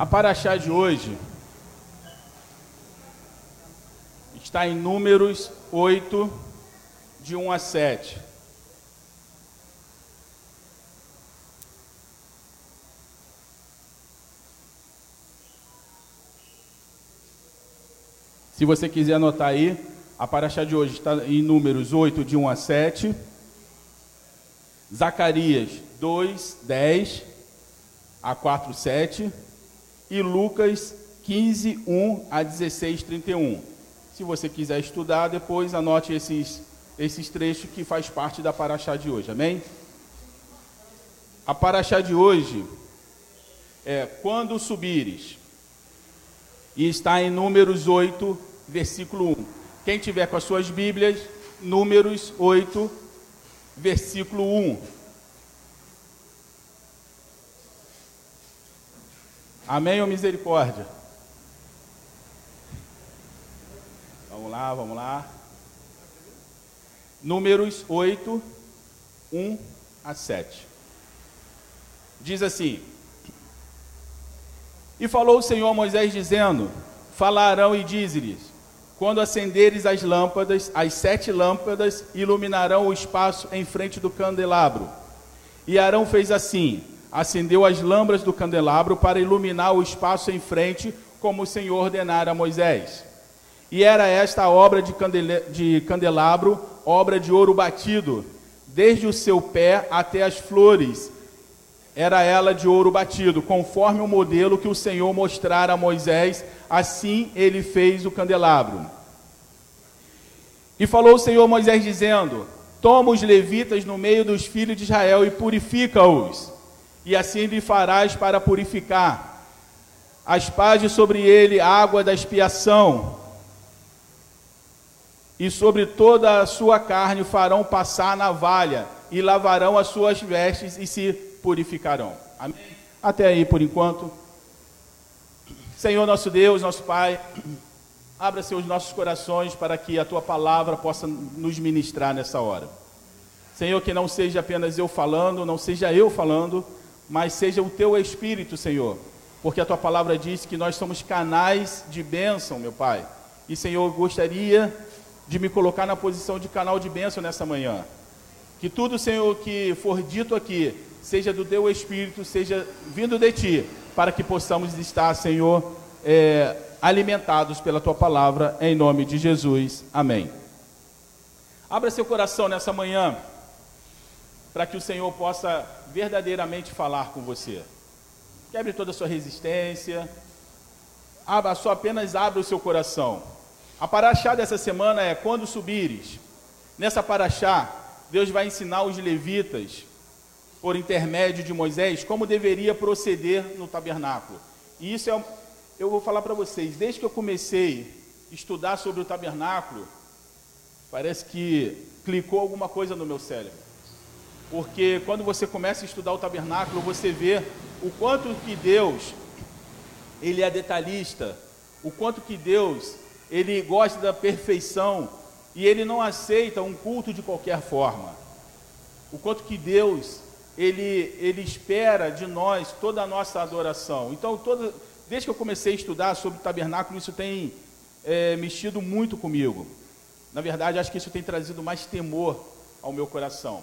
A paraxá de hoje está em Números 8, de 1 a 7. Se você quiser anotar aí, a paraxá de hoje está em Números 8, de 1 a 7. Zacarias 2, 10 a 4, 7. E Lucas 15, 1 a 16, 31. Se você quiser estudar, depois anote esses, esses trechos que faz parte da paraxá de hoje. Amém? A paraxá de hoje é quando subires. E está em Números 8, versículo 1. Quem tiver com as suas Bíblias, Números 8, versículo 1. Amém ou misericórdia? Vamos lá, vamos lá. Números 8, 1 a 7. Diz assim: E falou o Senhor a Moisés, dizendo: Falarão e diz-lhes: quando acenderes as lâmpadas, as sete lâmpadas iluminarão o espaço em frente do candelabro. E Arão fez assim: acendeu as lâmpadas do candelabro para iluminar o espaço em frente, como o Senhor ordenara a Moisés. E era esta a obra de, de candelabro, obra de ouro batido, desde o seu pé até as flores. Era ela de ouro batido, conforme o modelo que o Senhor mostrara a Moisés Assim ele fez o candelabro. E falou o Senhor Moisés, dizendo: Toma os levitas no meio dos filhos de Israel e purifica-os, e assim lhe farás para purificar. Aspaje sobre ele água da expiação, e sobre toda a sua carne farão passar navalha, e lavarão as suas vestes e se purificarão. Amém? Até aí por enquanto. Senhor nosso Deus, nosso Pai, abra, os nossos corações para que a Tua palavra possa nos ministrar nessa hora. Senhor, que não seja apenas eu falando, não seja eu falando, mas seja o Teu Espírito, Senhor, porque a Tua palavra diz que nós somos canais de bênção, meu Pai. E, Senhor, eu gostaria de me colocar na posição de canal de bênção nessa manhã. Que tudo, Senhor, que for dito aqui, seja do Teu Espírito, seja vindo de Ti, para que possamos estar, Senhor, é, alimentados pela tua palavra, em nome de Jesus. Amém. Abra seu coração nessa manhã, para que o Senhor possa verdadeiramente falar com você. Quebre toda a sua resistência, abra, só apenas abra o seu coração. A paraxá dessa semana é quando subires. Nessa paraxá, Deus vai ensinar os levitas por intermédio de Moisés, como deveria proceder no tabernáculo. E isso é, eu vou falar para vocês, desde que eu comecei a estudar sobre o tabernáculo, parece que clicou alguma coisa no meu cérebro. Porque quando você começa a estudar o tabernáculo, você vê o quanto que Deus, ele é detalhista, o quanto que Deus, ele gosta da perfeição e ele não aceita um culto de qualquer forma. O quanto que Deus, ele, ele espera de nós toda a nossa adoração. Então, desde que eu comecei a estudar sobre o tabernáculo, isso tem é, mexido muito comigo. Na verdade, acho que isso tem trazido mais temor ao meu coração.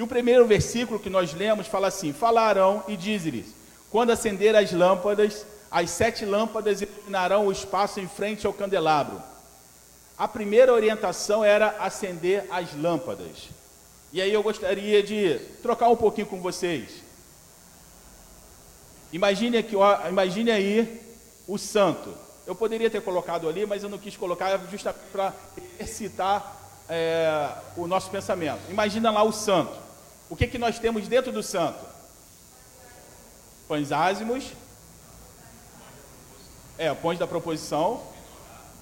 E o primeiro versículo que nós lemos fala assim: Falarão e diz-lhes: Quando acender as lâmpadas, as sete lâmpadas iluminarão o espaço em frente ao candelabro. A primeira orientação era acender as lâmpadas. E aí eu gostaria de trocar um pouquinho com vocês. Imagine, aqui, ó, imagine aí o santo. Eu poderia ter colocado ali, mas eu não quis colocar justamente para excitar é, o nosso pensamento. Imagina lá o santo. O que, que nós temos dentro do santo? Pães ázimos. É, pães da proposição.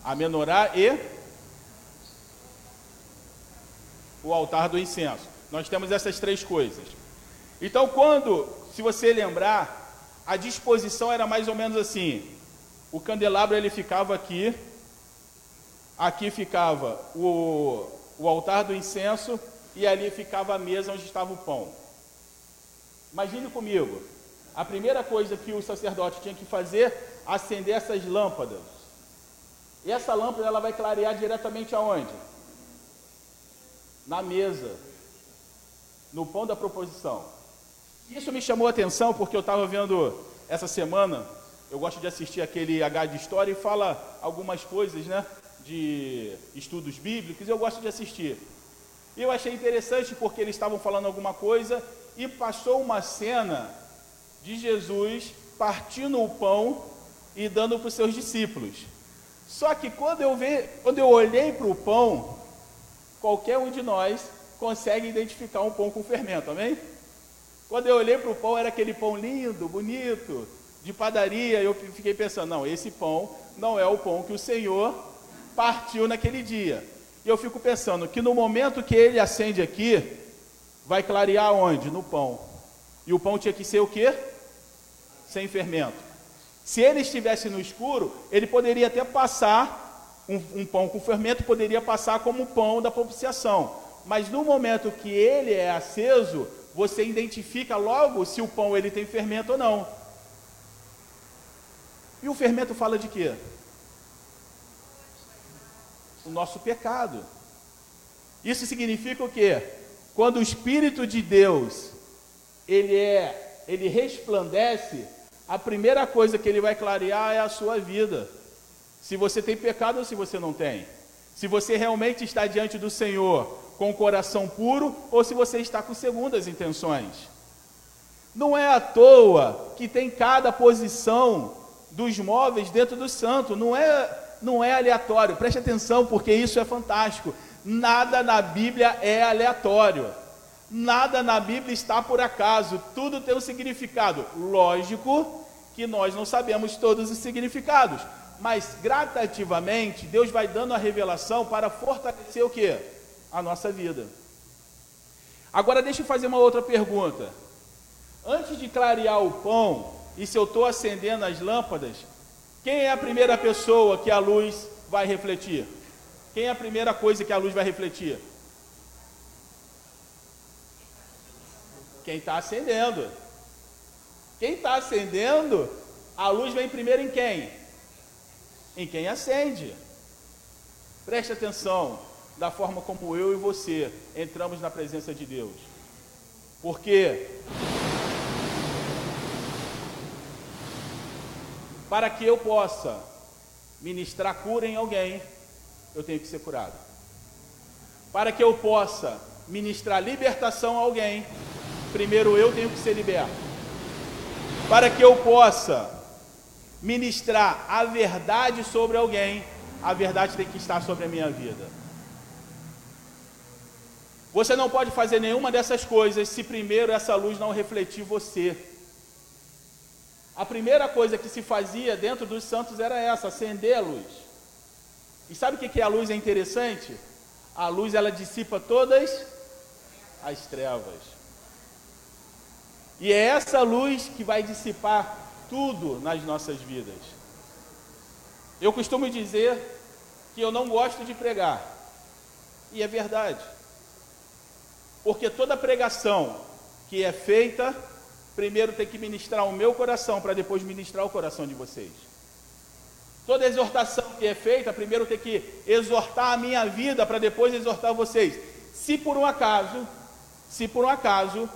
A menorá e o altar do incenso. Nós temos essas três coisas. Então, quando, se você lembrar, a disposição era mais ou menos assim: o candelabro ele ficava aqui, aqui ficava o, o altar do incenso e ali ficava a mesa onde estava o pão. Imagine comigo, a primeira coisa que o sacerdote tinha que fazer, acender essas lâmpadas. E essa lâmpada ela vai clarear diretamente aonde? Na mesa, no pão da proposição. Isso me chamou a atenção porque eu estava vendo essa semana, eu gosto de assistir aquele H de História e fala algumas coisas, né? De estudos bíblicos, eu gosto de assistir. Eu achei interessante porque eles estavam falando alguma coisa e passou uma cena de Jesus partindo o pão e dando para os seus discípulos. Só que quando eu, ve, quando eu olhei para o pão, qualquer um de nós consegue identificar um pão com fermento, amém? Quando eu olhei para o pão, era aquele pão lindo, bonito, de padaria. Eu fiquei pensando: não, esse pão não é o pão que o Senhor partiu naquele dia. E eu fico pensando que no momento que ele acende aqui, vai clarear onde? No pão. E o pão tinha que ser o quê? Sem fermento. Se ele estivesse no escuro, ele poderia até passar um, um pão com fermento, poderia passar como pão da propiciação. Mas no momento que ele é aceso, você identifica logo se o pão ele tem fermento ou não. E o fermento fala de quê? O nosso pecado. Isso significa o quê? Quando o Espírito de Deus ele é, ele resplandece, a primeira coisa que ele vai clarear é a sua vida. Se você tem pecado ou se você não tem. Se você realmente está diante do Senhor com o coração puro ou se você está com segundas intenções. Não é à toa que tem cada posição dos móveis dentro do santo, não é, não é aleatório. Preste atenção porque isso é fantástico. Nada na Bíblia é aleatório. Nada na Bíblia está por acaso, tudo tem um significado. Lógico que nós não sabemos todos os significados, mas gradativamente Deus vai dando a revelação para fortalecer o que? a nossa vida. Agora deixa eu fazer uma outra pergunta. Antes de clarear o pão, e se eu estou acendendo as lâmpadas, quem é a primeira pessoa que a luz vai refletir? Quem é a primeira coisa que a luz vai refletir? Quem está acendendo. Quem está acendendo, a luz vem primeiro em quem? Em quem acende. Preste atenção da forma como eu e você entramos na presença de Deus. Porque para que eu possa ministrar cura em alguém, eu tenho que ser curado. Para que eu possa ministrar libertação a alguém, primeiro eu tenho que ser liberto. Para que eu possa ministrar a verdade sobre alguém, a verdade tem que estar sobre a minha vida. Você não pode fazer nenhuma dessas coisas se primeiro essa luz não refletir você. A primeira coisa que se fazia dentro dos santos era essa, acender a luz. E sabe o que é a luz é interessante? A luz ela dissipa todas as trevas. E é essa luz que vai dissipar tudo nas nossas vidas. Eu costumo dizer que eu não gosto de pregar. E é verdade. Porque toda pregação que é feita, primeiro tem que ministrar o meu coração para depois ministrar o coração de vocês. Toda exortação que é feita, primeiro tem que exortar a minha vida para depois exortar vocês. Se por um acaso, se por um acaso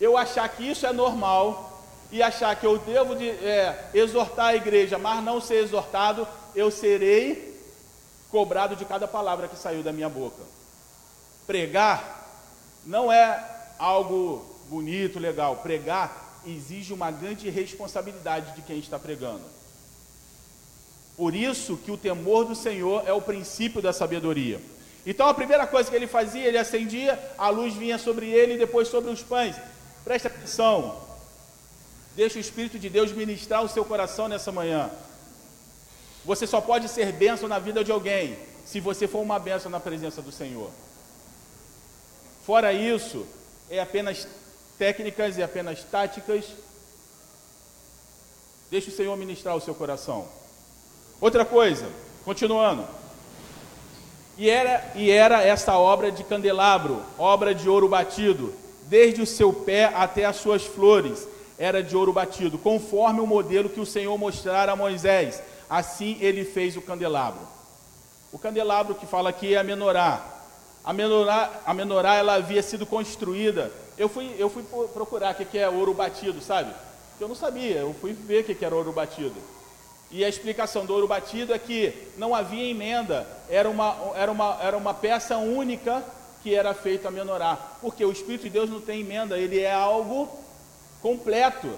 eu achar que isso é normal e achar que eu devo de, é, exortar a igreja, mas não ser exortado, eu serei cobrado de cada palavra que saiu da minha boca. Pregar não é algo bonito, legal. Pregar exige uma grande responsabilidade de quem está pregando. Por isso que o temor do Senhor é o princípio da sabedoria. Então a primeira coisa que ele fazia, ele acendia, a luz vinha sobre ele e depois sobre os pães. Preste atenção. Deixa o Espírito de Deus ministrar o seu coração nessa manhã. Você só pode ser bênção na vida de alguém se você for uma bênção na presença do Senhor. Fora isso, é apenas técnicas e apenas táticas. Deixe o Senhor ministrar o seu coração. Outra coisa, continuando. E era, e era essa obra de candelabro, obra de ouro batido, desde o seu pé até as suas flores, era de ouro batido, conforme o modelo que o Senhor mostrara a Moisés. Assim ele fez o candelabro. O candelabro que fala aqui é a menorá. A menorá, a menorá ela havia sido construída. Eu fui, eu fui procurar o que é ouro batido, sabe? Eu não sabia, eu fui ver o que era ouro batido. E a explicação do ouro batido é que não havia emenda, era uma, era uma, era uma peça única que era feita a menorá. Porque o Espírito de Deus não tem emenda, ele é algo completo.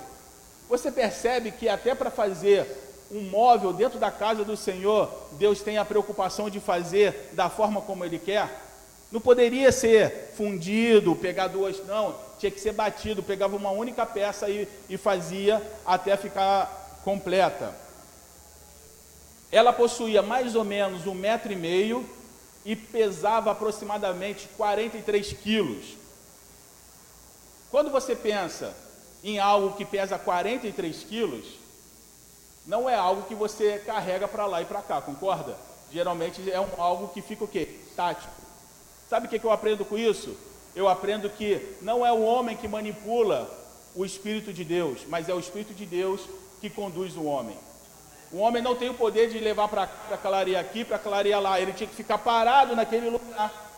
Você percebe que até para fazer um móvel dentro da casa do Senhor, Deus tem a preocupação de fazer da forma como Ele quer? Não poderia ser fundido, pegar duas, não, tinha que ser batido, pegava uma única peça e, e fazia até ficar completa. Ela possuía mais ou menos um metro e meio e pesava aproximadamente 43 quilos. Quando você pensa em algo que pesa 43 quilos, não é algo que você carrega para lá e para cá, concorda? Geralmente é um, algo que fica o quê? Tático. Sabe o que, eu aprendo com isso? Eu aprendo que não é o homem que manipula o Espírito de Deus, mas é o Espírito de Deus que conduz o homem. O homem não tem o poder de levar para clarear aqui, para clarear lá. Ele tinha que ficar parado naquele lugar.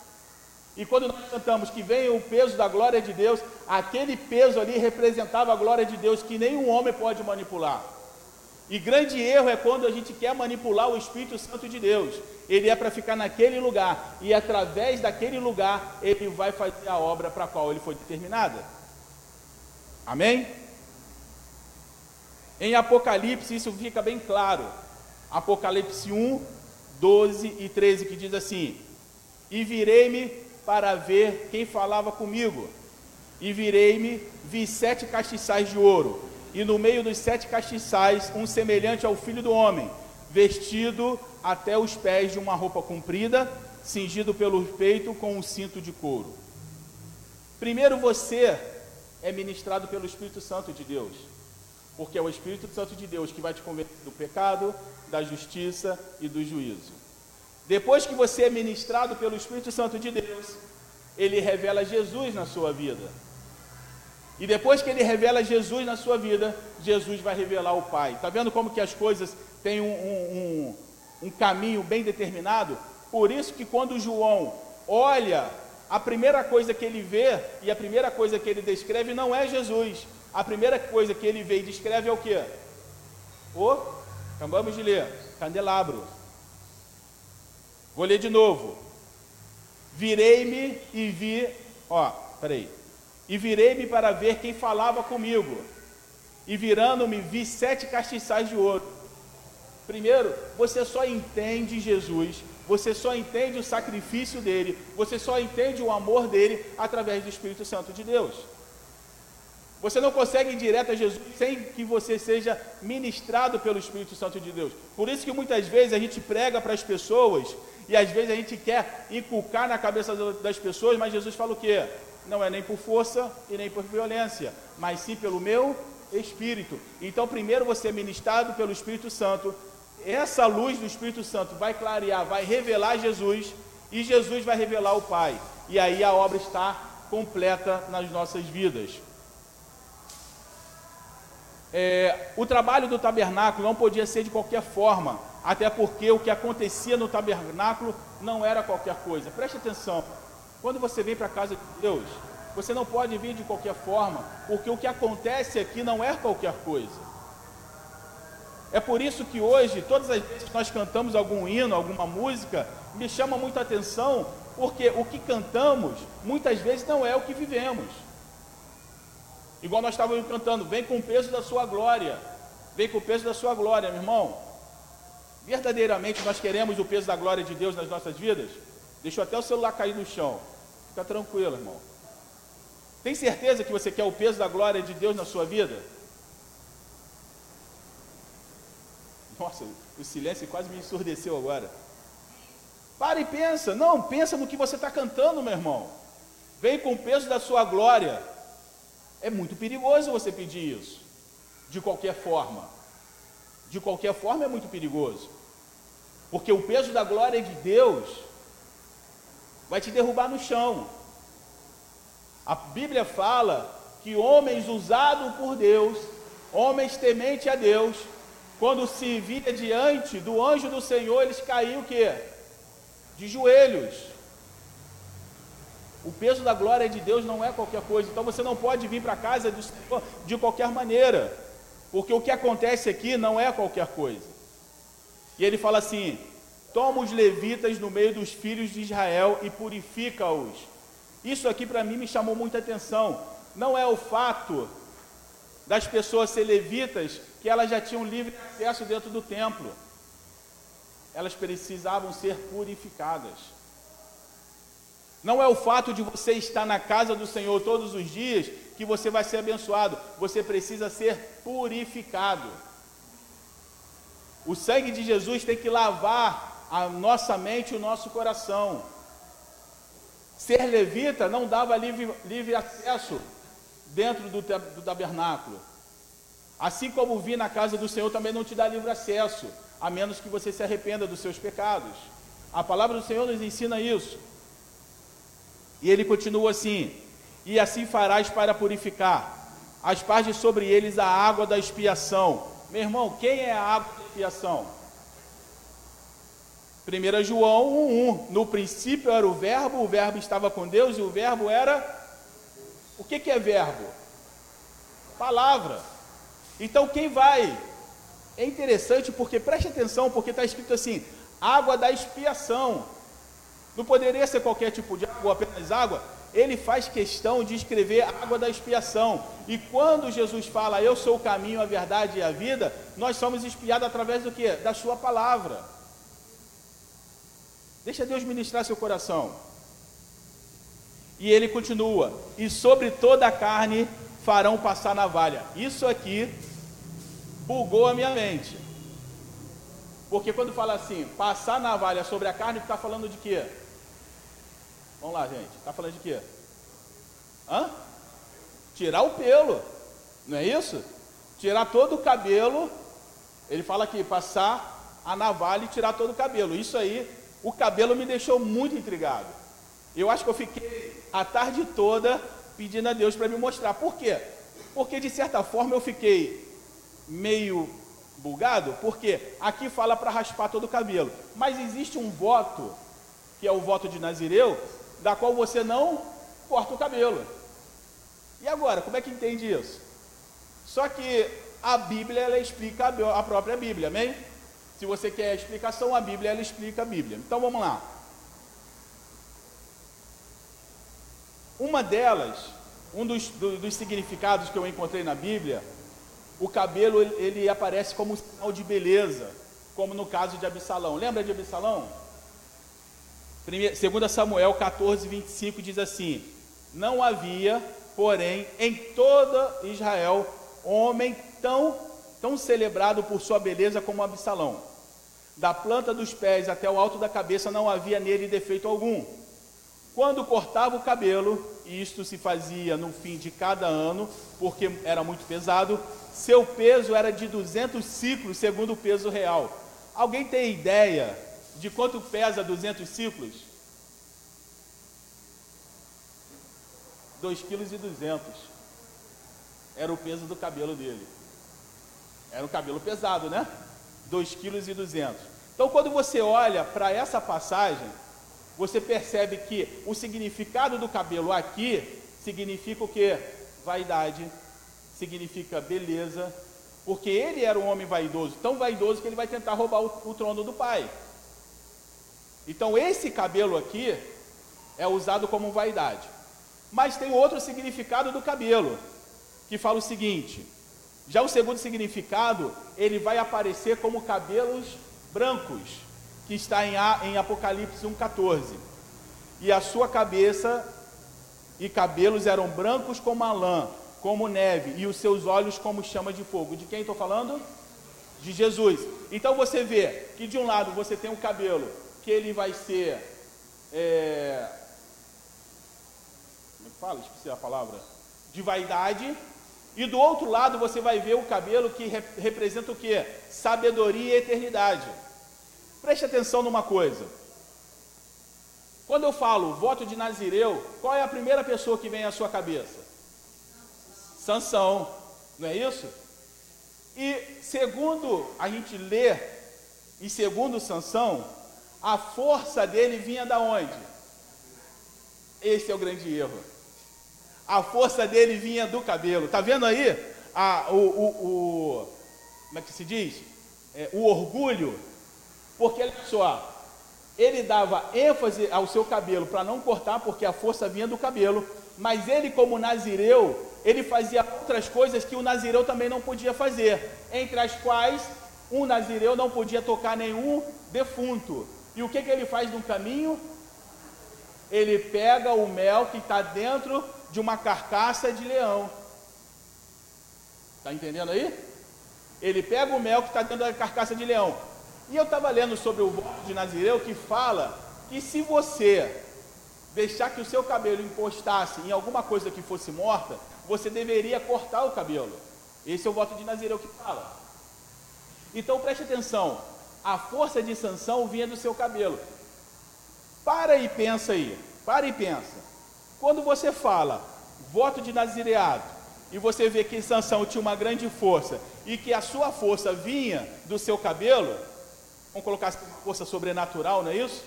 E quando nós cantamos que vem o peso da glória de Deus, aquele peso ali representava a glória de Deus que nenhum homem pode manipular. E grande erro é quando a gente quer manipular o Espírito Santo de Deus. Ele é para ficar naquele lugar e através daquele lugar ele vai fazer a obra para a qual ele foi determinada. Amém? Em Apocalipse isso fica bem claro. Apocalipse 1, 12 e 13 que diz assim: E virei-me para ver quem falava comigo. E virei-me, vi sete castiçais de ouro, e no meio dos sete castiçais, um semelhante ao filho do homem, vestido até os pés de uma roupa comprida, cingido pelo peito com um cinto de couro. Primeiro você é ministrado pelo Espírito Santo de Deus, porque é o Espírito Santo de Deus que vai te convencer do pecado, da justiça e do juízo. Depois que você é ministrado pelo Espírito Santo de Deus, ele revela Jesus na sua vida. E depois que ele revela Jesus na sua vida, Jesus vai revelar o Pai. Está vendo como que as coisas têm um, um, um, um caminho bem determinado? Por isso que quando João olha, a primeira coisa que ele vê e a primeira coisa que ele descreve não é Jesus. A primeira coisa que ele vê e descreve é o que? O, acabamos de ler, candelabro. Vou ler de novo. Virei-me e vi, ó, peraí. E virei-me para ver quem falava comigo. E virando-me, vi sete castiçais de ouro. Primeiro, você só entende Jesus, você só entende o sacrifício dele, você só entende o amor dele através do Espírito Santo de Deus. Você não consegue ir direto a Jesus sem que você seja ministrado pelo Espírito Santo de Deus. Por isso que muitas vezes a gente prega para as pessoas e às vezes a gente quer inculcar na cabeça das pessoas, mas Jesus fala o quê? Não é nem por força e nem por violência, mas sim pelo meu Espírito. Então, primeiro você é ministrado pelo Espírito Santo. Essa luz do Espírito Santo vai clarear, vai revelar Jesus e Jesus vai revelar o Pai. E aí a obra está completa nas nossas vidas. É, o trabalho do tabernáculo não podia ser de qualquer forma, até porque o que acontecia no tabernáculo não era qualquer coisa. Preste atenção, quando você vem para a casa de Deus, você não pode vir de qualquer forma, porque o que acontece aqui não é qualquer coisa. É por isso que hoje, todas as vezes que nós cantamos algum hino, alguma música, me chama muita atenção, porque o que cantamos muitas vezes não é o que vivemos. Igual nós estávamos cantando, vem com o peso da sua glória. Vem com o peso da sua glória, meu irmão. Verdadeiramente nós queremos o peso da glória de Deus nas nossas vidas? Deixa até o celular cair no chão. Fica tranquilo, irmão. Tem certeza que você quer o peso da glória de Deus na sua vida? Nossa, o silêncio quase me ensurdeceu agora. Para e pensa. Não, pensa no que você está cantando, meu irmão. Vem com o peso da sua glória. É muito perigoso você pedir isso, de qualquer forma. De qualquer forma é muito perigoso, porque o peso da glória de Deus vai te derrubar no chão. A Bíblia fala que homens usados por Deus, homens temente a Deus, quando se via diante do anjo do Senhor, eles caíam o quê? De joelhos. O peso da glória de Deus não é qualquer coisa. Então você não pode vir para a casa do Senhor de qualquer maneira. Porque o que acontece aqui não é qualquer coisa. E ele fala assim: toma os levitas no meio dos filhos de Israel e purifica-os. Isso aqui para mim me chamou muita atenção. Não é o fato das pessoas ser levitas que elas já tinham livre acesso dentro do templo. Elas precisavam ser purificadas. Não é o fato de você estar na casa do Senhor todos os dias que você vai ser abençoado. Você precisa ser purificado. O sangue de Jesus tem que lavar a nossa mente e o nosso coração. Ser levita não dava livre, livre acesso dentro do, do tabernáculo. Assim como vir na casa do Senhor também não te dá livre acesso, a menos que você se arrependa dos seus pecados. A palavra do Senhor nos ensina isso. E ele continua assim: E assim farás para purificar, as partes sobre eles a água da expiação. Meu irmão, quem é a água da expiação? 1 João 1,1: No princípio era o Verbo, o Verbo estava com Deus e o Verbo era. O que, que é Verbo? Palavra. Então quem vai? É interessante porque preste atenção, porque está escrito assim: água da expiação. Não poderia ser qualquer tipo de água apenas água. Ele faz questão de escrever água da expiação. E quando Jesus fala, Eu sou o caminho, a verdade e a vida, nós somos espiados através do que? Da Sua palavra. Deixa Deus ministrar seu coração. E ele continua: E sobre toda a carne farão passar navalha. Isso aqui bugou a minha mente. Porque quando fala assim, passar navalha sobre a carne, está falando de quê? Vamos lá, gente. Está falando de quê? Hã? Tirar o pelo. Não é isso? Tirar todo o cabelo. Ele fala aqui, passar a navalha e tirar todo o cabelo. Isso aí, o cabelo me deixou muito intrigado. Eu acho que eu fiquei a tarde toda pedindo a Deus para me mostrar. Por quê? Porque de certa forma eu fiquei meio bugado, porque aqui fala para raspar todo o cabelo. Mas existe um voto, que é o voto de Nazireu, da qual você não corta o cabelo. E agora, como é que entende isso? Só que a Bíblia ela explica a própria Bíblia, amém? Se você quer a explicação, a Bíblia ela explica a Bíblia. Então vamos lá. Uma delas, um dos, do, dos significados que eu encontrei na Bíblia, o cabelo ele aparece como um sinal de beleza, como no caso de Absalão. Lembra de Absalão? 2 Samuel 14, 25 diz assim: Não havia, porém, em toda Israel homem tão, tão celebrado por sua beleza como Absalão. Da planta dos pés até o alto da cabeça não havia nele defeito algum. Quando cortava o cabelo, e isto se fazia no fim de cada ano, porque era muito pesado, seu peso era de 200 ciclos, segundo o peso real. Alguém tem ideia de quanto pesa 200 ciclos? 2,2 kg. Era o peso do cabelo dele. Era um cabelo pesado, né? 2,2 kg. Então, quando você olha para essa passagem, você percebe que o significado do cabelo aqui significa o que? Vaidade, significa beleza, porque ele era um homem vaidoso, tão vaidoso que ele vai tentar roubar o, o trono do pai. Então esse cabelo aqui é usado como vaidade. Mas tem outro significado do cabelo, que fala o seguinte: já o segundo significado, ele vai aparecer como cabelos brancos, que está em, em Apocalipse 1,14. E a sua cabeça e cabelos eram brancos como a lã, como neve, e os seus olhos como chama de fogo. De quem estou falando? De Jesus. Então você vê que de um lado você tem o cabelo, que ele vai ser. É... Como é que fala? Esqueci a palavra. De vaidade. E do outro lado você vai ver o cabelo que rep representa o que? Sabedoria e eternidade. Preste atenção numa coisa. Quando eu falo voto de Nazireu, qual é a primeira pessoa que vem à sua cabeça? Sansão, não é isso? E segundo a gente lê, e segundo Sansão, a força dele vinha da onde? Esse é o grande erro. A força dele vinha do cabelo. Tá vendo aí? A, o, o, o como é que se diz? É, o orgulho. Porque olha só, ele dava ênfase ao seu cabelo para não cortar, porque a força vinha do cabelo. Mas ele, como nazireu, ele fazia outras coisas que o nazireu também não podia fazer, entre as quais um nazireu não podia tocar nenhum defunto. E o que, que ele faz no caminho? Ele pega o mel que está dentro de uma carcaça de leão. Está entendendo aí? Ele pega o mel que está dentro da carcaça de leão. E eu estava lendo sobre o voto de Nazireu que fala que se você deixar que o seu cabelo encostasse em alguma coisa que fosse morta, você deveria cortar o cabelo. Esse é o voto de Nazireu que fala. Então preste atenção, a força de sanção vinha do seu cabelo. Para e pensa aí, para e pensa. Quando você fala voto de nazireado e você vê que Sansão tinha uma grande força e que a sua força vinha do seu cabelo, vamos colocar assim, força sobrenatural, não é isso?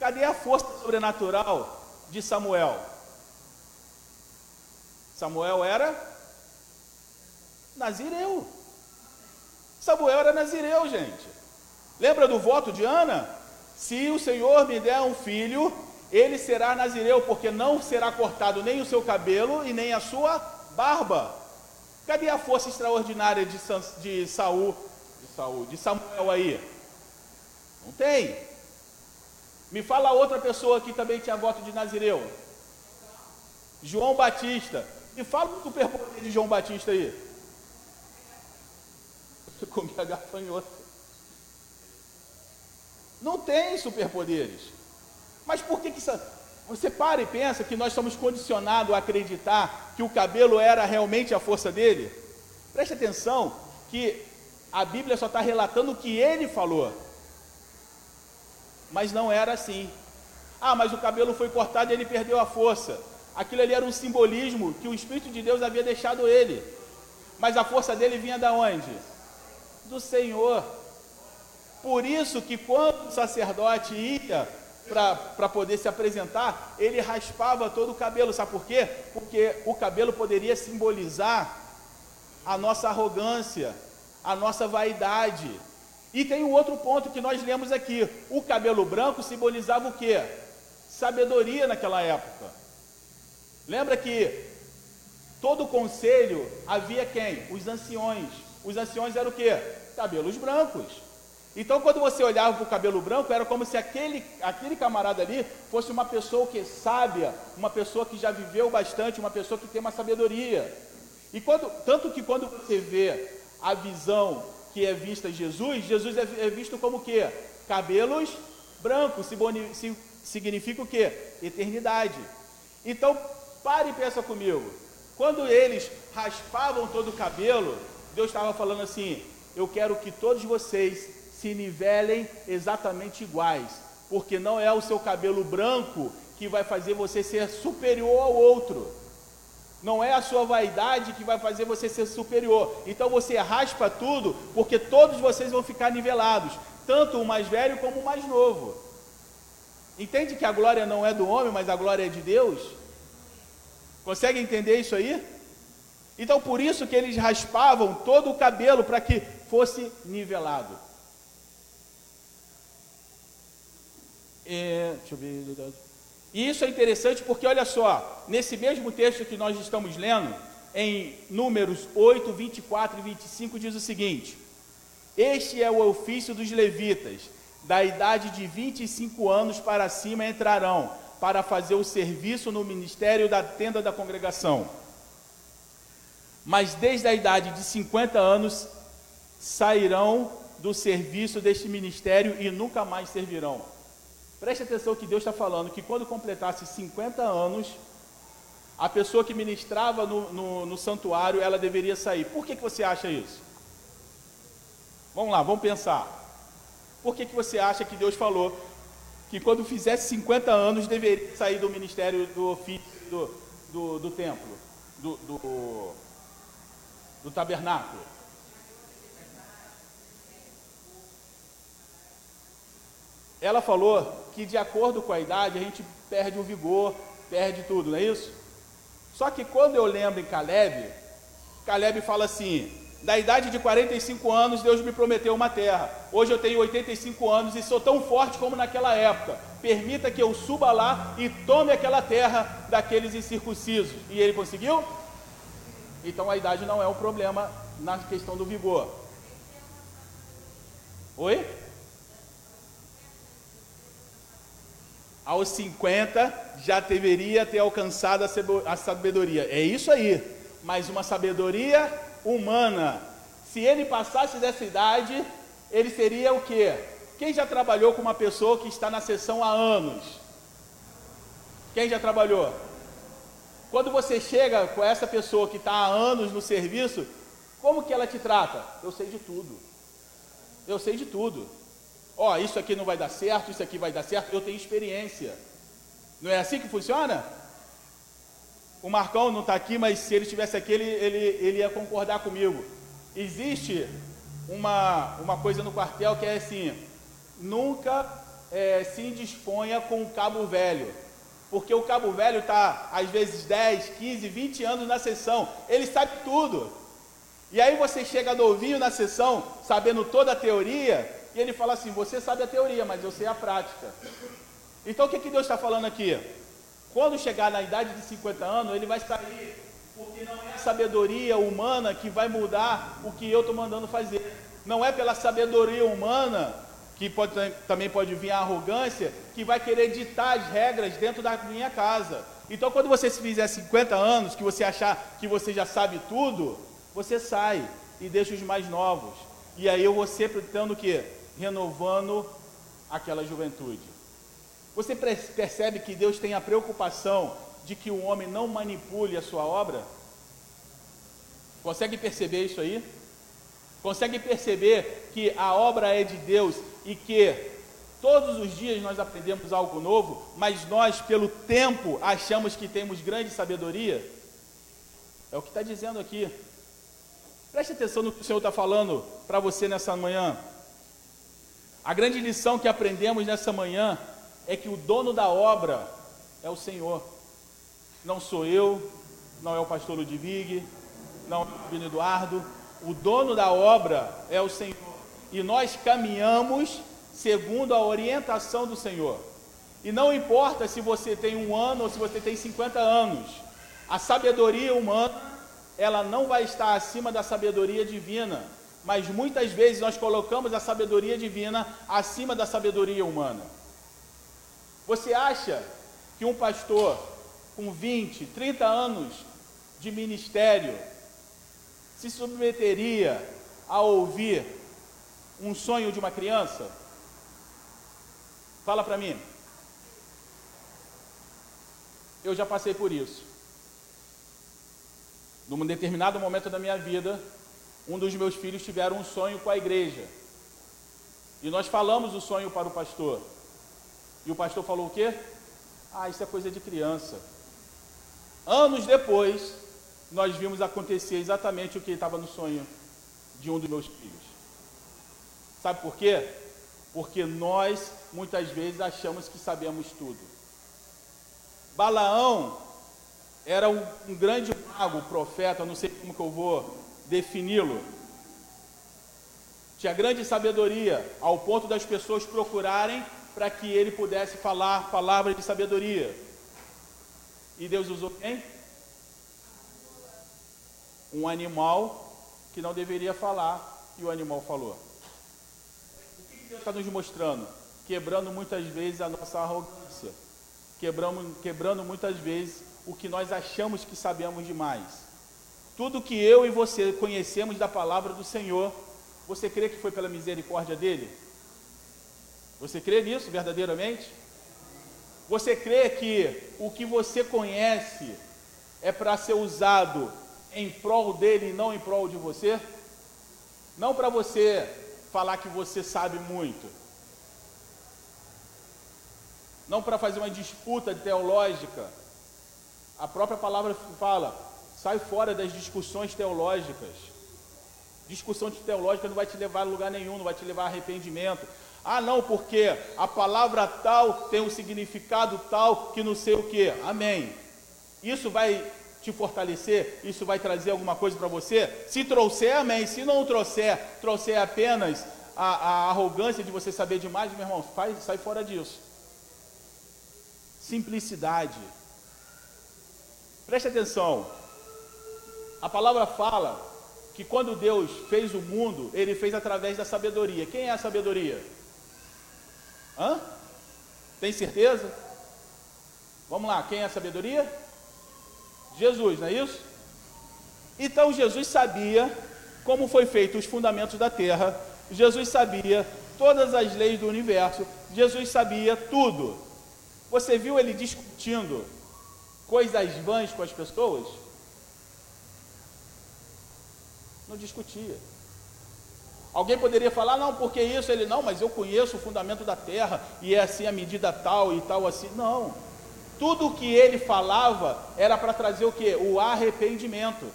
Cadê a força sobrenatural de Samuel? Samuel era nazireu. Samuel era nazireu, gente. Lembra do voto de Ana? Se o Senhor me der um filho, ele será nazireu, porque não será cortado nem o seu cabelo e nem a sua barba. Cadê a força extraordinária de, de Saul, de Saul, de Samuel aí? Não tem. Me fala outra pessoa que também tinha voto de nazireu. João Batista. Me fala o superpoder de João Batista aí. Comi a. Não tem superpoderes. Mas por que, que isso, você para e pensa que nós somos condicionados a acreditar que o cabelo era realmente a força dele? Preste atenção que a Bíblia só está relatando o que ele falou. Mas não era assim. Ah, mas o cabelo foi cortado e ele perdeu a força. Aquilo ali era um simbolismo que o Espírito de Deus havia deixado ele. Mas a força dele vinha da onde? Do Senhor. Por isso que quando o sacerdote ia para poder se apresentar, ele raspava todo o cabelo. Sabe por quê? Porque o cabelo poderia simbolizar a nossa arrogância, a nossa vaidade. E tem um outro ponto que nós lemos aqui: o cabelo branco simbolizava o quê? Sabedoria naquela época. Lembra que todo o conselho havia quem? Os anciões. Os anciões eram o quê? Cabelos brancos. Então, quando você olhava para o cabelo branco, era como se aquele, aquele camarada ali fosse uma pessoa que é sábia, uma pessoa que já viveu bastante, uma pessoa que tem uma sabedoria. E quando, tanto que quando você vê a visão que é vista em Jesus, Jesus é, é visto como o quê? Cabelos brancos, significa o quê? Eternidade. Então, pare e pensa comigo. Quando eles raspavam todo o cabelo, Deus estava falando assim: Eu quero que todos vocês se nivelem exatamente iguais, porque não é o seu cabelo branco que vai fazer você ser superior ao outro. Não é a sua vaidade que vai fazer você ser superior. Então você raspa tudo, porque todos vocês vão ficar nivelados, tanto o mais velho como o mais novo. Entende que a glória não é do homem, mas a glória é de Deus? Consegue entender isso aí? Então por isso que eles raspavam todo o cabelo para que fosse nivelado. É, deixa eu ver. E isso é interessante porque, olha só, nesse mesmo texto que nós estamos lendo, em Números 8, 24 e 25, diz o seguinte: Este é o ofício dos levitas, da idade de 25 anos para cima entrarão, para fazer o serviço no ministério da tenda da congregação. Mas desde a idade de 50 anos sairão do serviço deste ministério e nunca mais servirão. Preste atenção que Deus está falando que quando completasse 50 anos, a pessoa que ministrava no, no, no, santuário, ela deveria sair. Por que, que você acha isso? Vamos lá, vamos pensar. Por que, que você acha que Deus falou que quando fizesse 50 anos deveria sair do ministério do ofício do, do, do templo? do, do, do tabernáculo? Ela falou que de acordo com a idade a gente perde o vigor, perde tudo, não é isso? Só que quando eu lembro em Caleb, Caleb fala assim: da idade de 45 anos, Deus me prometeu uma terra. Hoje eu tenho 85 anos e sou tão forte como naquela época. Permita que eu suba lá e tome aquela terra daqueles incircuncisos. E ele conseguiu? Então a idade não é um problema na questão do vigor. Oi? Aos 50 já deveria ter alcançado a sabedoria. É isso aí. Mas uma sabedoria humana. Se ele passasse dessa idade, ele seria o quê? Quem já trabalhou com uma pessoa que está na sessão há anos? Quem já trabalhou? Quando você chega com essa pessoa que está há anos no serviço, como que ela te trata? Eu sei de tudo. Eu sei de tudo. Ó, oh, isso aqui não vai dar certo, isso aqui vai dar certo, eu tenho experiência. Não é assim que funciona? O Marcão não está aqui, mas se ele estivesse aqui, ele, ele, ele ia concordar comigo. Existe uma, uma coisa no quartel que é assim: nunca é, se indisponha com o cabo velho. Porque o cabo velho está, às vezes, 10, 15, 20 anos na sessão. Ele sabe tudo. E aí você chega novinho na sessão, sabendo toda a teoria, e ele fala assim: Você sabe a teoria, mas eu sei a prática. Então o que, que Deus está falando aqui? Quando chegar na idade de 50 anos, ele vai sair, porque não é a sabedoria humana que vai mudar o que eu estou mandando fazer. Não é pela sabedoria humana, que pode, também pode vir a arrogância, que vai querer ditar as regras dentro da minha casa. Então, quando você se fizer 50 anos, que você achar que você já sabe tudo, você sai e deixa os mais novos. E aí eu vou sempre tendo que renovando aquela juventude. Você percebe que Deus tem a preocupação de que o homem não manipule a sua obra? Consegue perceber isso aí? Consegue perceber que a obra é de Deus e que todos os dias nós aprendemos algo novo, mas nós, pelo tempo, achamos que temos grande sabedoria? É o que está dizendo aqui. Preste atenção no que o Senhor está falando para você nessa manhã. A grande lição que aprendemos nessa manhã é que o dono da obra é o Senhor. Não sou eu, não é o pastor Ludwig, não é o Rabino Eduardo. O dono da obra é o Senhor. E nós caminhamos segundo a orientação do Senhor. E não importa se você tem um ano ou se você tem 50 anos, a sabedoria humana, ela não vai estar acima da sabedoria divina. Mas muitas vezes nós colocamos a sabedoria divina acima da sabedoria humana. Você acha que um pastor com 20, 30 anos de ministério se submeteria a ouvir um sonho de uma criança? Fala para mim. Eu já passei por isso. Num determinado momento da minha vida, um dos meus filhos tiveram um sonho com a igreja. E nós falamos o sonho para o pastor. E o pastor falou o quê? Ah, isso é coisa de criança. Anos depois, nós vimos acontecer exatamente o que estava no sonho de um dos meus filhos. Sabe por quê? Porque nós muitas vezes achamos que sabemos tudo. Balaão era um, um grande mago, profeta, não sei como que eu vou defini-lo. Tinha grande sabedoria, ao ponto das pessoas procurarem para que ele pudesse falar palavras de sabedoria. E Deus usou quem? Um animal que não deveria falar e o animal falou. O que Deus está nos mostrando? Quebrando muitas vezes a nossa arrogância, quebrando, quebrando muitas vezes o que nós achamos que sabemos demais. Tudo que eu e você conhecemos da palavra do Senhor, você crê que foi pela misericórdia dele? Você crê nisso verdadeiramente? Você crê que o que você conhece é para ser usado em prol dele e não em prol de você? Não para você falar que você sabe muito. Não para fazer uma disputa teológica. A própria palavra fala: Sai fora das discussões teológicas. Discussão teológica não vai te levar a lugar nenhum, não vai te levar a arrependimento. Ah, não, porque a palavra tal tem um significado tal que não sei o que. Amém. Isso vai te fortalecer? Isso vai trazer alguma coisa para você? Se trouxer, amém. Se não trouxer, trouxer apenas a, a, arrogância de você saber demais, meu irmão, faz, sai fora disso. Simplicidade. Preste atenção. A palavra fala que quando Deus fez o mundo, ele fez através da sabedoria. Quem é a sabedoria? Hã? Tem certeza? Vamos lá, quem é a sabedoria? Jesus, não é isso? Então Jesus sabia como foi feito os fundamentos da terra, Jesus sabia todas as leis do universo, Jesus sabia tudo. Você viu ele discutindo coisas vãs com as pessoas? Não discutia. Alguém poderia falar, não, porque isso, ele não, mas eu conheço o fundamento da terra e é assim a medida tal e tal assim. Não. Tudo o que ele falava era para trazer o que? O arrependimento.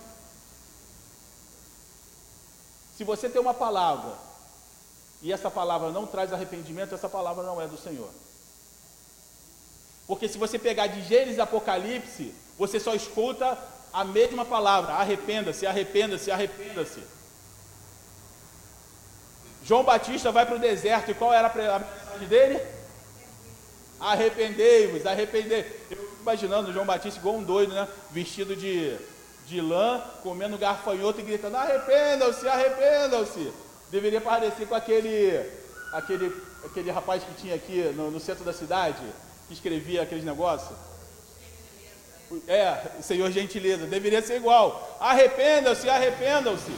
Se você tem uma palavra e essa palavra não traz arrependimento, essa palavra não é do Senhor. Porque se você pegar de Gênesis e Apocalipse, você só escuta a mesma palavra: arrependa-se, arrependa-se, arrependa-se. João Batista vai para o deserto e qual era a mensagem dele? Arrependei-vos, arrependei. Eu fico imaginando João Batista igual um doido, né? Vestido de, de lã, comendo garfanhoto e gritando: arrependam-se, arrependam-se. Deveria parecer com aquele, aquele, aquele rapaz que tinha aqui no, no centro da cidade, que escrevia aqueles negócios. É, Senhor gentileza, deveria ser igual. Arrependam-se, arrependam-se.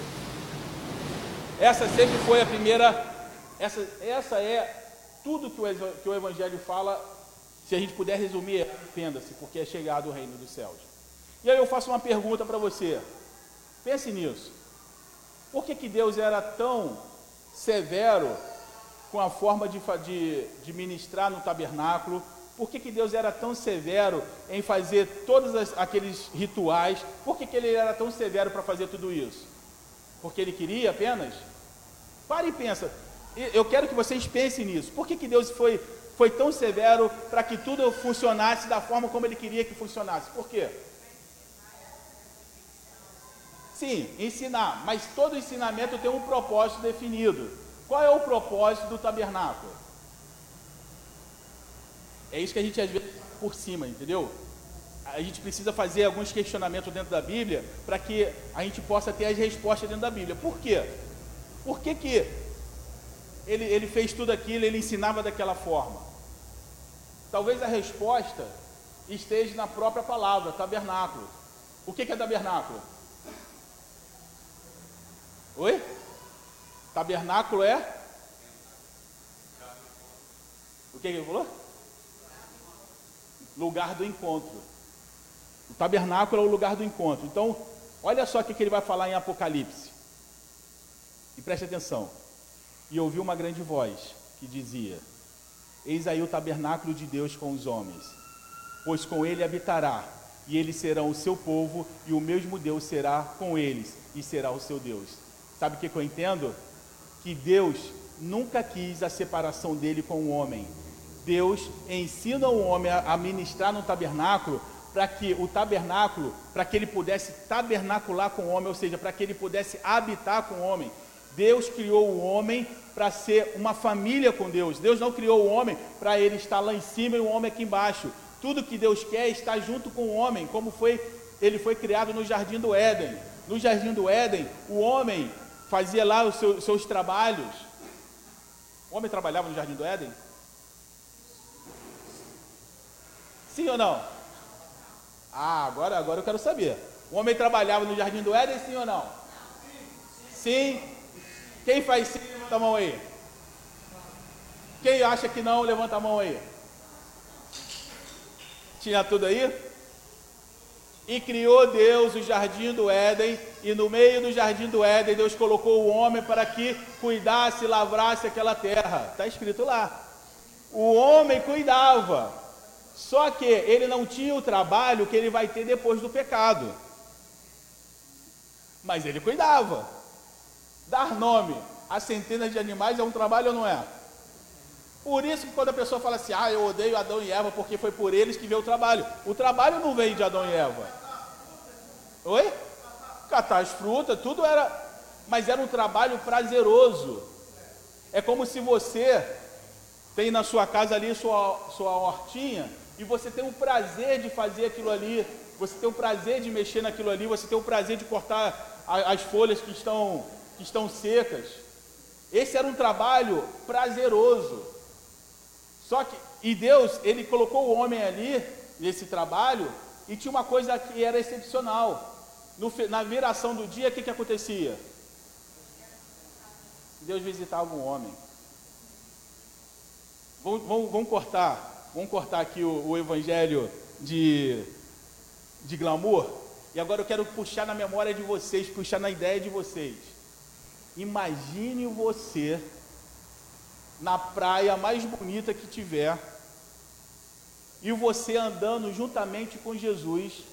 Essa sempre foi a primeira, essa, essa é tudo que o, que o Evangelho fala, se a gente puder resumir, é arrependa-se, porque é chegado o reino dos céus. E aí eu faço uma pergunta para você. Pense nisso. Por que, que Deus era tão severo com a forma de, de, de ministrar no tabernáculo? Por que, que Deus era tão severo em fazer todos as, aqueles rituais? Por que, que ele era tão severo para fazer tudo isso? Porque ele queria apenas? Pare e pensa. Eu quero que vocês pensem nisso. Por que, que Deus foi, foi tão severo para que tudo funcionasse da forma como ele queria que funcionasse? Por quê? Sim, ensinar, mas todo ensinamento tem um propósito definido. Qual é o propósito do tabernáculo? É isso que a gente às vezes por cima, entendeu? A gente precisa fazer alguns questionamentos dentro da Bíblia para que a gente possa ter as respostas dentro da Bíblia. Por quê? Por que, que ele, ele fez tudo aquilo, ele ensinava daquela forma? Talvez a resposta esteja na própria palavra, tabernáculo. O que, que é tabernáculo? Oi? Tabernáculo é? O que, que ele falou? Lugar do encontro. O tabernáculo é o lugar do encontro. Então, olha só o que, ele vai falar em Apocalipse. E preste atenção. E ouviu uma grande voz que dizia: Eis aí o tabernáculo de Deus com os homens, pois com ele habitará, e eles serão o seu povo, e o mesmo Deus será com eles, e será o seu Deus. Sabe o que eu entendo? Que Deus nunca quis a separação dele com o homem. Deus ensina o homem a ministrar no tabernáculo para que o tabernáculo, para que ele pudesse tabernacular com o homem, ou seja, para que ele pudesse habitar com o homem. Deus criou o homem para ser uma família com Deus. Deus não criou o homem para ele estar lá em cima e o homem aqui embaixo. Tudo que Deus quer é estar junto com o homem, como foi ele foi criado no jardim do Éden. No jardim do Éden, o homem fazia lá os seus, seus trabalhos. O homem trabalhava no jardim do Éden? Sim ou não? Ah, agora, agora eu quero saber. O homem trabalhava no jardim do Éden, sim ou não? Sim. Quem faz sim, levanta a mão aí. Quem acha que não, levanta a mão aí. Tinha tudo aí? E criou Deus o jardim do Éden, e no meio do jardim do Éden, Deus colocou o homem para que cuidasse, lavrasse aquela terra. Está escrito lá. O homem cuidava, só que ele não tinha o trabalho que ele vai ter depois do pecado. mas ele cuidava. Dar nome a centenas de animais é um trabalho ou não é? Por isso que quando a pessoa fala assim, ah, eu odeio Adão e Eva porque foi por eles que veio o trabalho. O trabalho não veio de Adão e Eva. Oi? Catar as frutas, tudo era. Mas era um trabalho prazeroso. É como se você tem na sua casa ali sua, sua hortinha e você tem o prazer de fazer aquilo ali, você tem o prazer de mexer naquilo ali, você tem o prazer de cortar a, as folhas que estão, que estão secas. Esse era um trabalho prazeroso. Só que, e Deus, Ele colocou o homem ali, nesse trabalho, e tinha uma coisa que era excepcional. No, na viração do dia, o que, que acontecia? Deus visitava um homem. Vamos, vamos cortar, vamos cortar aqui o, o evangelho de, de glamour. E agora eu quero puxar na memória de vocês, puxar na ideia de vocês. Imagine você na praia mais bonita que tiver, e você andando juntamente com Jesus,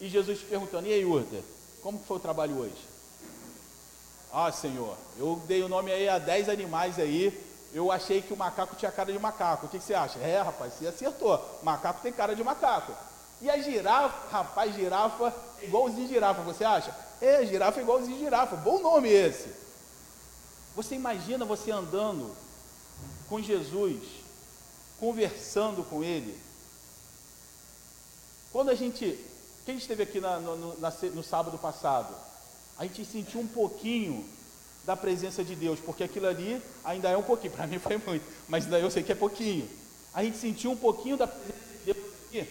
e Jesus te perguntando: E aí, Urda, como foi o trabalho hoje? Ah, Senhor, eu dei o nome aí a 10 animais aí, eu achei que o macaco tinha cara de macaco. O que, que você acha? É, rapaz, você acertou. Macaco tem cara de macaco. E a girafa, rapaz, girafa, igualzinho girafa, você acha? É, girafa igualzinho girafa. Bom nome esse. Você imagina você andando com Jesus, conversando com Ele. Quando a gente, quem esteve aqui na, no, na, no sábado passado, a gente sentiu um pouquinho da presença de Deus, porque aquilo ali ainda é um pouquinho, para mim foi muito, mas ainda eu sei que é pouquinho. A gente sentiu um pouquinho da presença de Deus aqui,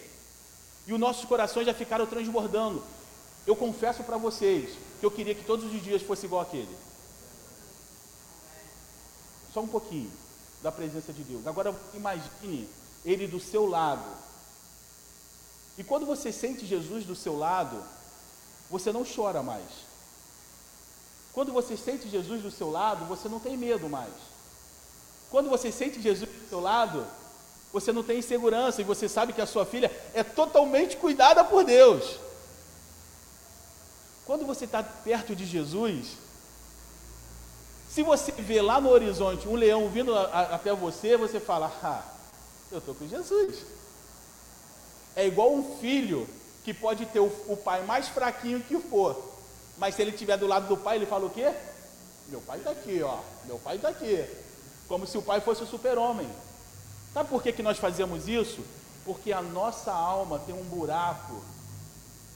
e os nossos corações já ficaram transbordando. Eu confesso para vocês que eu queria que todos os dias fosse igual aquele. Só um pouquinho da presença de Deus. Agora imagine ele do seu lado. E quando você sente Jesus do seu lado, você não chora mais. Quando você sente Jesus do seu lado, você não tem medo mais. Quando você sente Jesus do seu lado, você não tem insegurança e você sabe que a sua filha é totalmente cuidada por Deus. Quando você está perto de Jesus, se você vê lá no horizonte um leão vindo a, a, até você, você fala: Ah, eu estou com Jesus. É igual um filho que pode ter o, o, pai mais fraquinho que for, mas se ele estiver do lado do pai, ele fala o quê? Meu pai está aqui, ó. Meu pai está aqui. Como se o pai fosse o super-homem. Sabe por que, que nós fazemos isso? Porque a nossa alma tem um buraco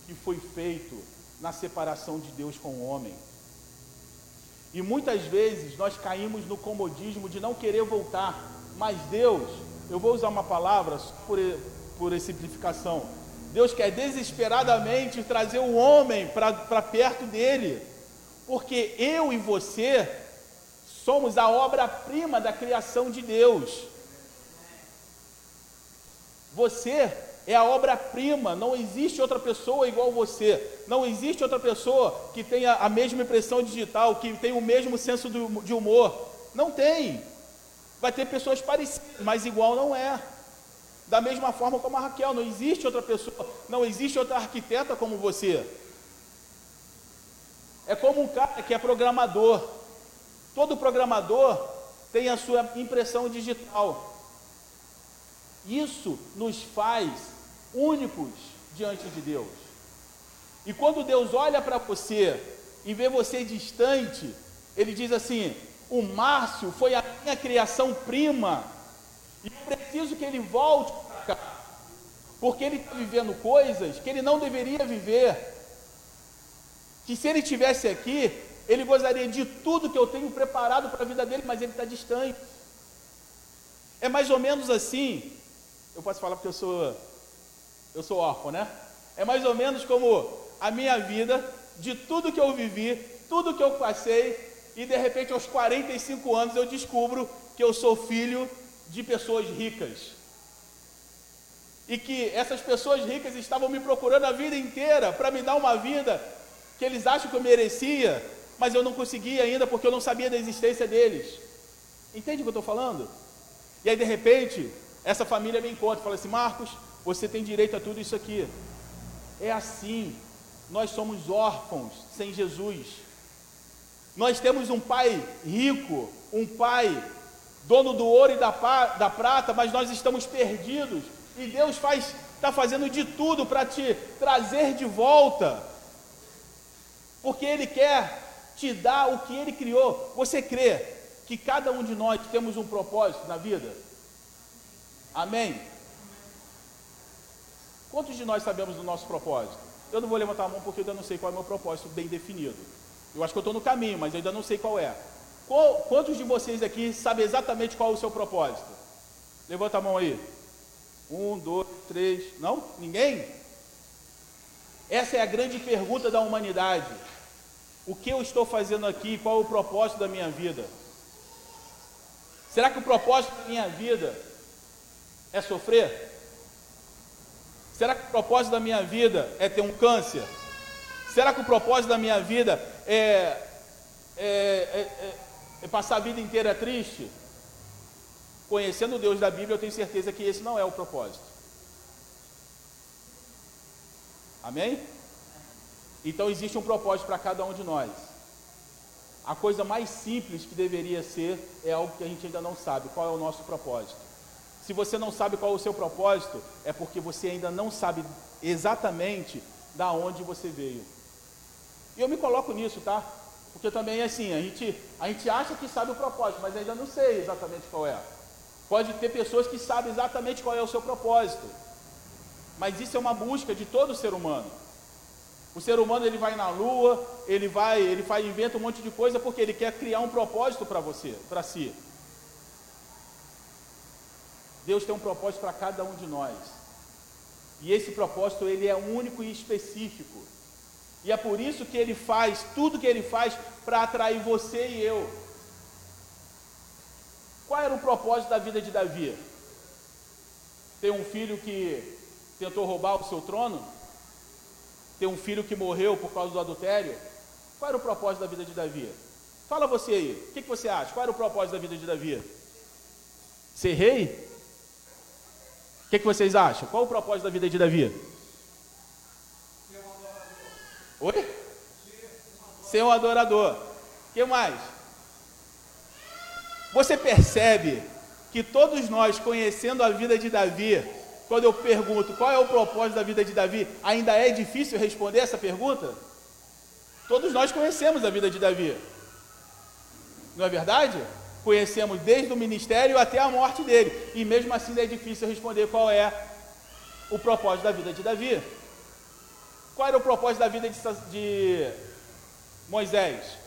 que foi feito na separação de Deus com o homem. E muitas vezes nós caímos no comodismo de não querer voltar. Mas Deus, eu vou usar uma palavra por, por simplificação. Deus quer desesperadamente trazer o homem para perto dele. Porque eu e você somos a obra-prima da criação de Deus. Você é a obra-prima, não existe outra pessoa igual você, não existe outra pessoa que tenha a mesma impressão digital, que tenha o mesmo senso de humor. Não tem. Vai ter pessoas parecidas, mas igual não é. Da mesma forma como a Raquel, não existe outra pessoa, não existe outra arquiteta como você. É como um cara que é programador. Todo programador tem a sua impressão digital. Isso nos faz únicos diante de Deus. E quando Deus olha para você e vê você distante, Ele diz assim: O Márcio foi a minha criação prima, e eu preciso que ele volte para cá, porque ele está vivendo coisas que ele não deveria viver. Que se ele estivesse aqui, ele gozaria de tudo que eu tenho preparado para a vida dele, mas ele está distante. É mais ou menos assim. Eu posso falar porque eu sou eu sou órfão, né? É mais ou menos como a minha vida, de tudo que eu vivi, tudo que eu passei, e de repente aos 45 anos eu descubro que eu sou filho de pessoas ricas. E que essas pessoas ricas estavam me procurando a vida inteira para me dar uma vida que eles acham que eu merecia, mas eu não conseguia ainda porque eu não sabia da existência deles. Entende o que eu estou falando? E aí de repente, essa família me encontra e fala assim: Marcos, você tem direito a tudo isso aqui. É assim. nós somos órfãos sem Jesus. Nós temos um pai rico, um pai dono do ouro e da, da prata, mas nós estamos perdidos. E Deus faz, está fazendo de tudo para te trazer de volta, porque Ele quer te dar o que Ele criou. Você crê que cada um de nós temos um propósito na vida? Amém? Quantos de nós sabemos do nosso propósito? Eu não vou levantar a mão porque eu ainda não sei qual é o meu propósito bem definido. Eu acho que eu estou no caminho, mas eu ainda não sei qual é. Quantos de vocês aqui sabem exatamente qual é o seu propósito? Levanta a mão aí. Um, dois, três. Não? Ninguém? Essa é a grande pergunta da humanidade. O que eu estou fazendo aqui? Qual é o propósito da minha vida? Será que o propósito da minha vida é sofrer? Será que o propósito da minha vida é ter um câncer? Será que o propósito da minha vida é, é, é, é, é passar a vida inteira triste? Conhecendo o Deus da Bíblia, eu tenho certeza que esse não é o propósito. Amém? Então existe um propósito para cada um de nós. A coisa mais simples que deveria ser é algo que a gente ainda não sabe. Qual é o nosso propósito? Se você não sabe qual é o seu propósito, é porque você ainda não sabe exatamente da onde você veio. E eu me coloco nisso, tá? Porque também é assim, a gente, a gente acha que sabe o propósito, mas ainda não sei exatamente qual é. Pode ter pessoas que sabem exatamente qual é o seu propósito. Mas isso é uma busca de todo ser humano. O ser humano ele vai na lua, ele vai, ele faz, inventa um monte de coisa porque ele quer criar um propósito para você, para si. Deus tem um propósito para cada um de nós. E esse propósito ele é único e específico. E é por isso que ele faz tudo que ele faz para atrair você e eu. Qual era o propósito da vida de Davi? Ter um filho que tentou roubar o seu trono? Ter um filho que morreu por causa do adultério? Qual era o propósito da vida de Davi? Fala você aí, o que, que você acha? Qual era o propósito da vida de Davi? Ser rei? O que, que vocês acham? Qual o propósito da vida de Davi? Oi? Ser um adorador. O que mais? Você percebe que todos nós, conhecendo a vida de Davi, quando eu pergunto qual é o propósito da vida de Davi, ainda é difícil responder essa pergunta? Todos nós conhecemos a vida de Davi. Não é verdade? conhecemos desde o ministério até a morte dele, e mesmo assim é difícil responder qual é o propósito da vida de Davi. Qual era o propósito da vida de, de Moisés?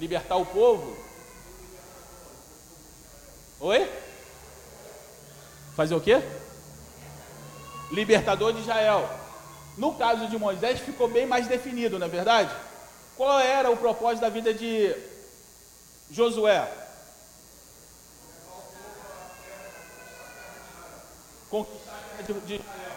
Libertar o povo? Oi? Fazer o quê? Libertador de Israel. No caso de Moisés ficou bem mais definido, não é verdade? Qual era o propósito da vida de Josué? Conquistar de Israel.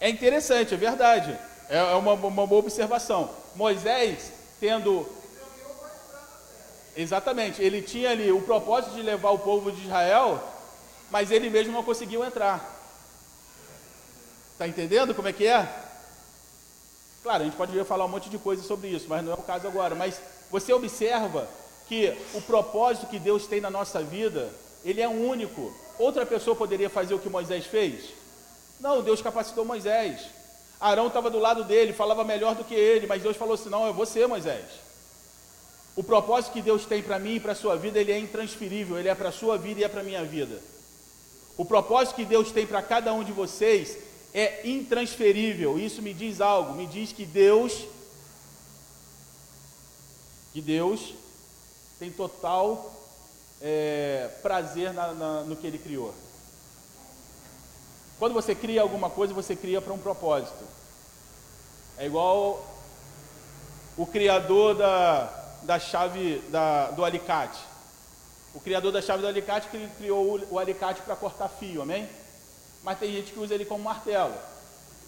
É interessante, é verdade. É, é uma, uma boa observação. Moisés, tendo Exatamente, ele tinha ali o propósito de levar o povo de Israel, mas ele mesmo não conseguiu entrar. Está entendendo como é que é? Claro, a gente pode falar um monte de coisa sobre isso, mas não é o caso agora. Mas você observa que o propósito que Deus tem na nossa vida, ele é único. Outra pessoa poderia fazer o que Moisés fez? Não, Deus capacitou Moisés. Arão estava do lado dele, falava melhor do que ele, mas Deus falou assim: não, é você, Moisés. O propósito que Deus tem para mim e para a sua vida, ele é intransferível, ele é para a sua vida e é para a minha vida. O propósito que Deus tem para cada um de vocês é intransferível. Isso me diz algo, me diz que Deus que Deus tem total é, prazer na, na, no que Ele criou. Quando você cria alguma coisa, você cria para um propósito. É igual o criador da, da chave da, do alicate. O criador da chave do alicate criou o, o alicate para cortar fio, amém? Mas tem gente que usa ele como martelo.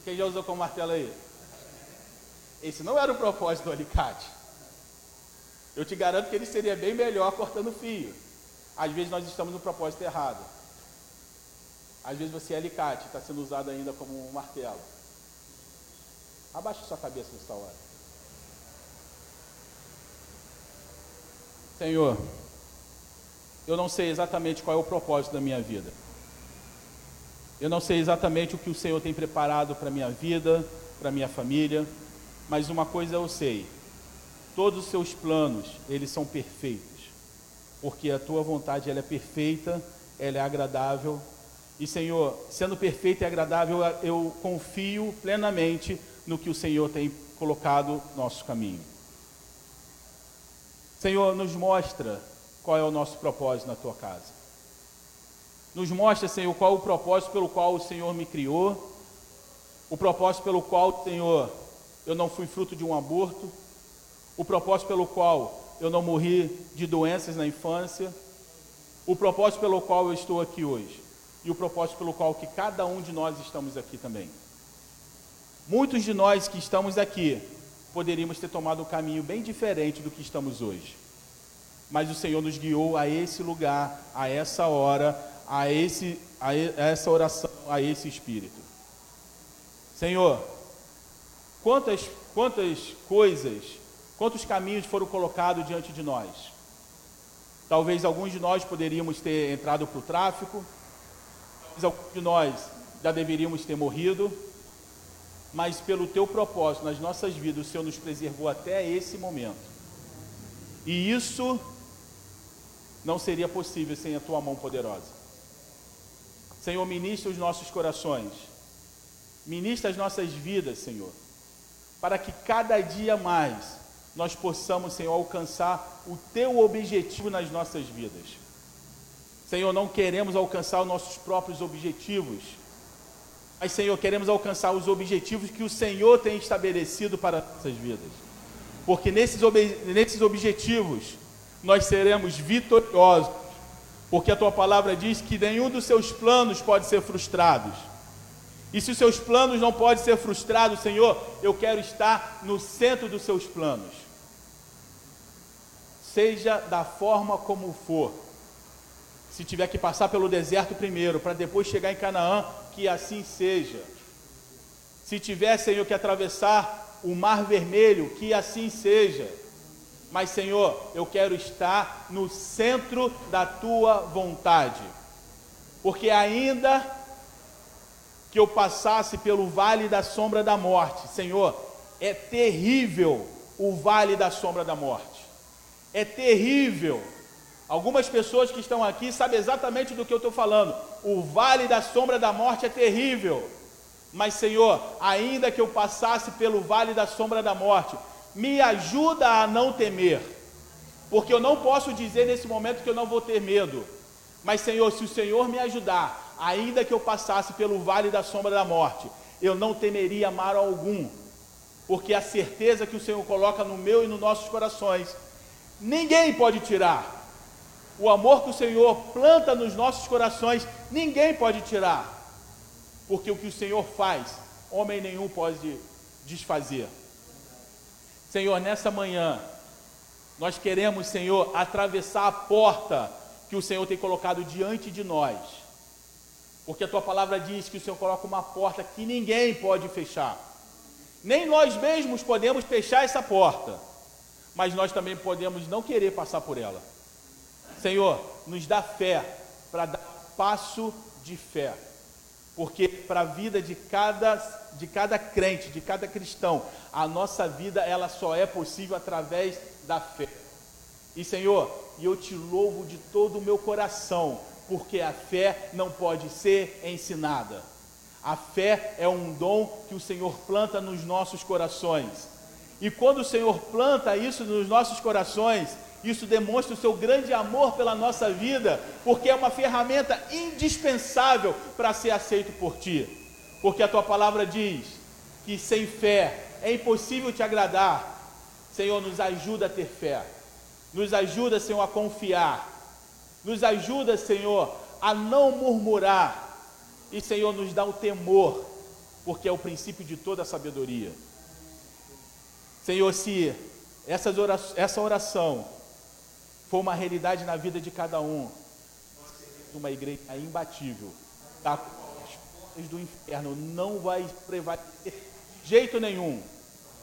Quem já usou como martelo aí? Esse não era o propósito do alicate. Eu te garanto que ele seria bem melhor cortando fio. Às vezes nós estamos no propósito errado. Às vezes você é alicate, está sendo usado ainda como um martelo. Abaixe sua cabeça nessa hora. Senhor, eu não sei exatamente qual é o propósito da minha vida. Eu não sei exatamente o que o Senhor tem preparado para a minha vida, para a minha família, mas uma coisa eu sei: todos os seus planos, eles são perfeitos, porque a tua vontade ela é perfeita, ela é agradável. E Senhor, sendo perfeita e agradável, eu confio plenamente no que o Senhor tem colocado no nosso caminho. Senhor, nos mostra qual é o nosso propósito na tua casa. Nos mostra, Senhor, qual o propósito pelo qual o Senhor me criou, o propósito pelo qual, Senhor, eu não fui fruto de um aborto, o propósito pelo qual eu não morri de doenças na infância, o propósito pelo qual eu estou aqui hoje e o propósito pelo qual que cada um de nós estamos aqui também. Muitos de nós que estamos aqui poderíamos ter tomado um caminho bem diferente do que estamos hoje. Mas o Senhor nos guiou a esse lugar, a essa hora, a, esse, a essa oração, a esse espírito. Senhor, quantas, quantas coisas, quantos caminhos foram colocados diante de nós? Talvez alguns de nós poderíamos ter entrado para o tráfico, talvez alguns de nós já deveríamos ter morrido, mas pelo teu propósito nas nossas vidas, o Senhor nos preservou até esse momento. E isso não seria possível sem a tua mão poderosa. Senhor, ministra os nossos corações, ministra as nossas vidas, Senhor, para que cada dia mais nós possamos, Senhor, alcançar o teu objetivo nas nossas vidas. Senhor, não queremos alcançar os nossos próprios objetivos, mas, Senhor, queremos alcançar os objetivos que o Senhor tem estabelecido para nossas vidas. Porque nesses, ob nesses objetivos nós seremos vitoriosos. Porque a tua palavra diz que nenhum dos seus planos pode ser frustrado. E se os seus planos não podem ser frustrados, Senhor, eu quero estar no centro dos seus planos. Seja da forma como for. Se tiver que passar pelo deserto primeiro, para depois chegar em Canaã, que assim seja. Se tiver, Senhor, que atravessar o mar vermelho, que assim seja. Mas, Senhor, eu quero estar no centro da tua vontade. Porque ainda que eu passasse pelo vale da sombra da morte, Senhor, é terrível o vale da sombra da morte. É terrível Algumas pessoas que estão aqui sabem exatamente do que eu estou falando. O vale da sombra da morte é terrível. Mas, Senhor, ainda que eu passasse pelo vale da sombra da morte, me ajuda a não temer. Porque eu não posso dizer nesse momento que eu não vou ter medo. Mas, Senhor, se o Senhor me ajudar, ainda que eu passasse pelo vale da sombra da morte, eu não temeria mal algum. Porque a certeza que o Senhor coloca no meu e nos nossos corações, ninguém pode tirar o amor que o Senhor planta nos nossos corações, ninguém pode tirar. Porque o que o Senhor faz, homem nenhum pode desfazer. Senhor, nessa manhã, nós queremos, Senhor, atravessar a porta que o Senhor tem colocado diante de nós. Porque a tua palavra diz que o Senhor coloca uma porta que ninguém pode fechar. Nem nós mesmos podemos fechar essa porta, mas nós também podemos não querer passar por ela. Senhor, nos dá fé para dar passo de fé. Porque para a vida de cada, de cada crente, de cada cristão, a nossa vida ela só é possível através da fé. E Senhor, eu te louvo de todo o meu coração, porque a fé não pode ser ensinada. A fé é um dom que o Senhor planta nos nossos corações. E quando o Senhor planta isso nos nossos corações, isso demonstra o seu grande amor pela nossa vida, porque é uma ferramenta indispensável para ser aceito por ti. Porque a tua palavra diz que sem fé é impossível te agradar. Senhor, nos ajuda a ter fé. Nos ajuda, Senhor, a confiar. Nos ajuda, Senhor, a não murmurar. E, Senhor, nos dá o temor, porque é o princípio de toda a sabedoria. Senhor, se orações, essa oração for uma realidade na vida de cada um, uma igreja imbatível, tá? as portas do inferno não vai prevalecer de jeito nenhum,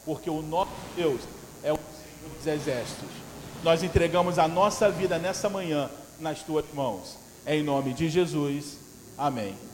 porque o nosso Deus é o Senhor dos exércitos. Nós entregamos a nossa vida nessa manhã nas tuas mãos. É em nome de Jesus. Amém.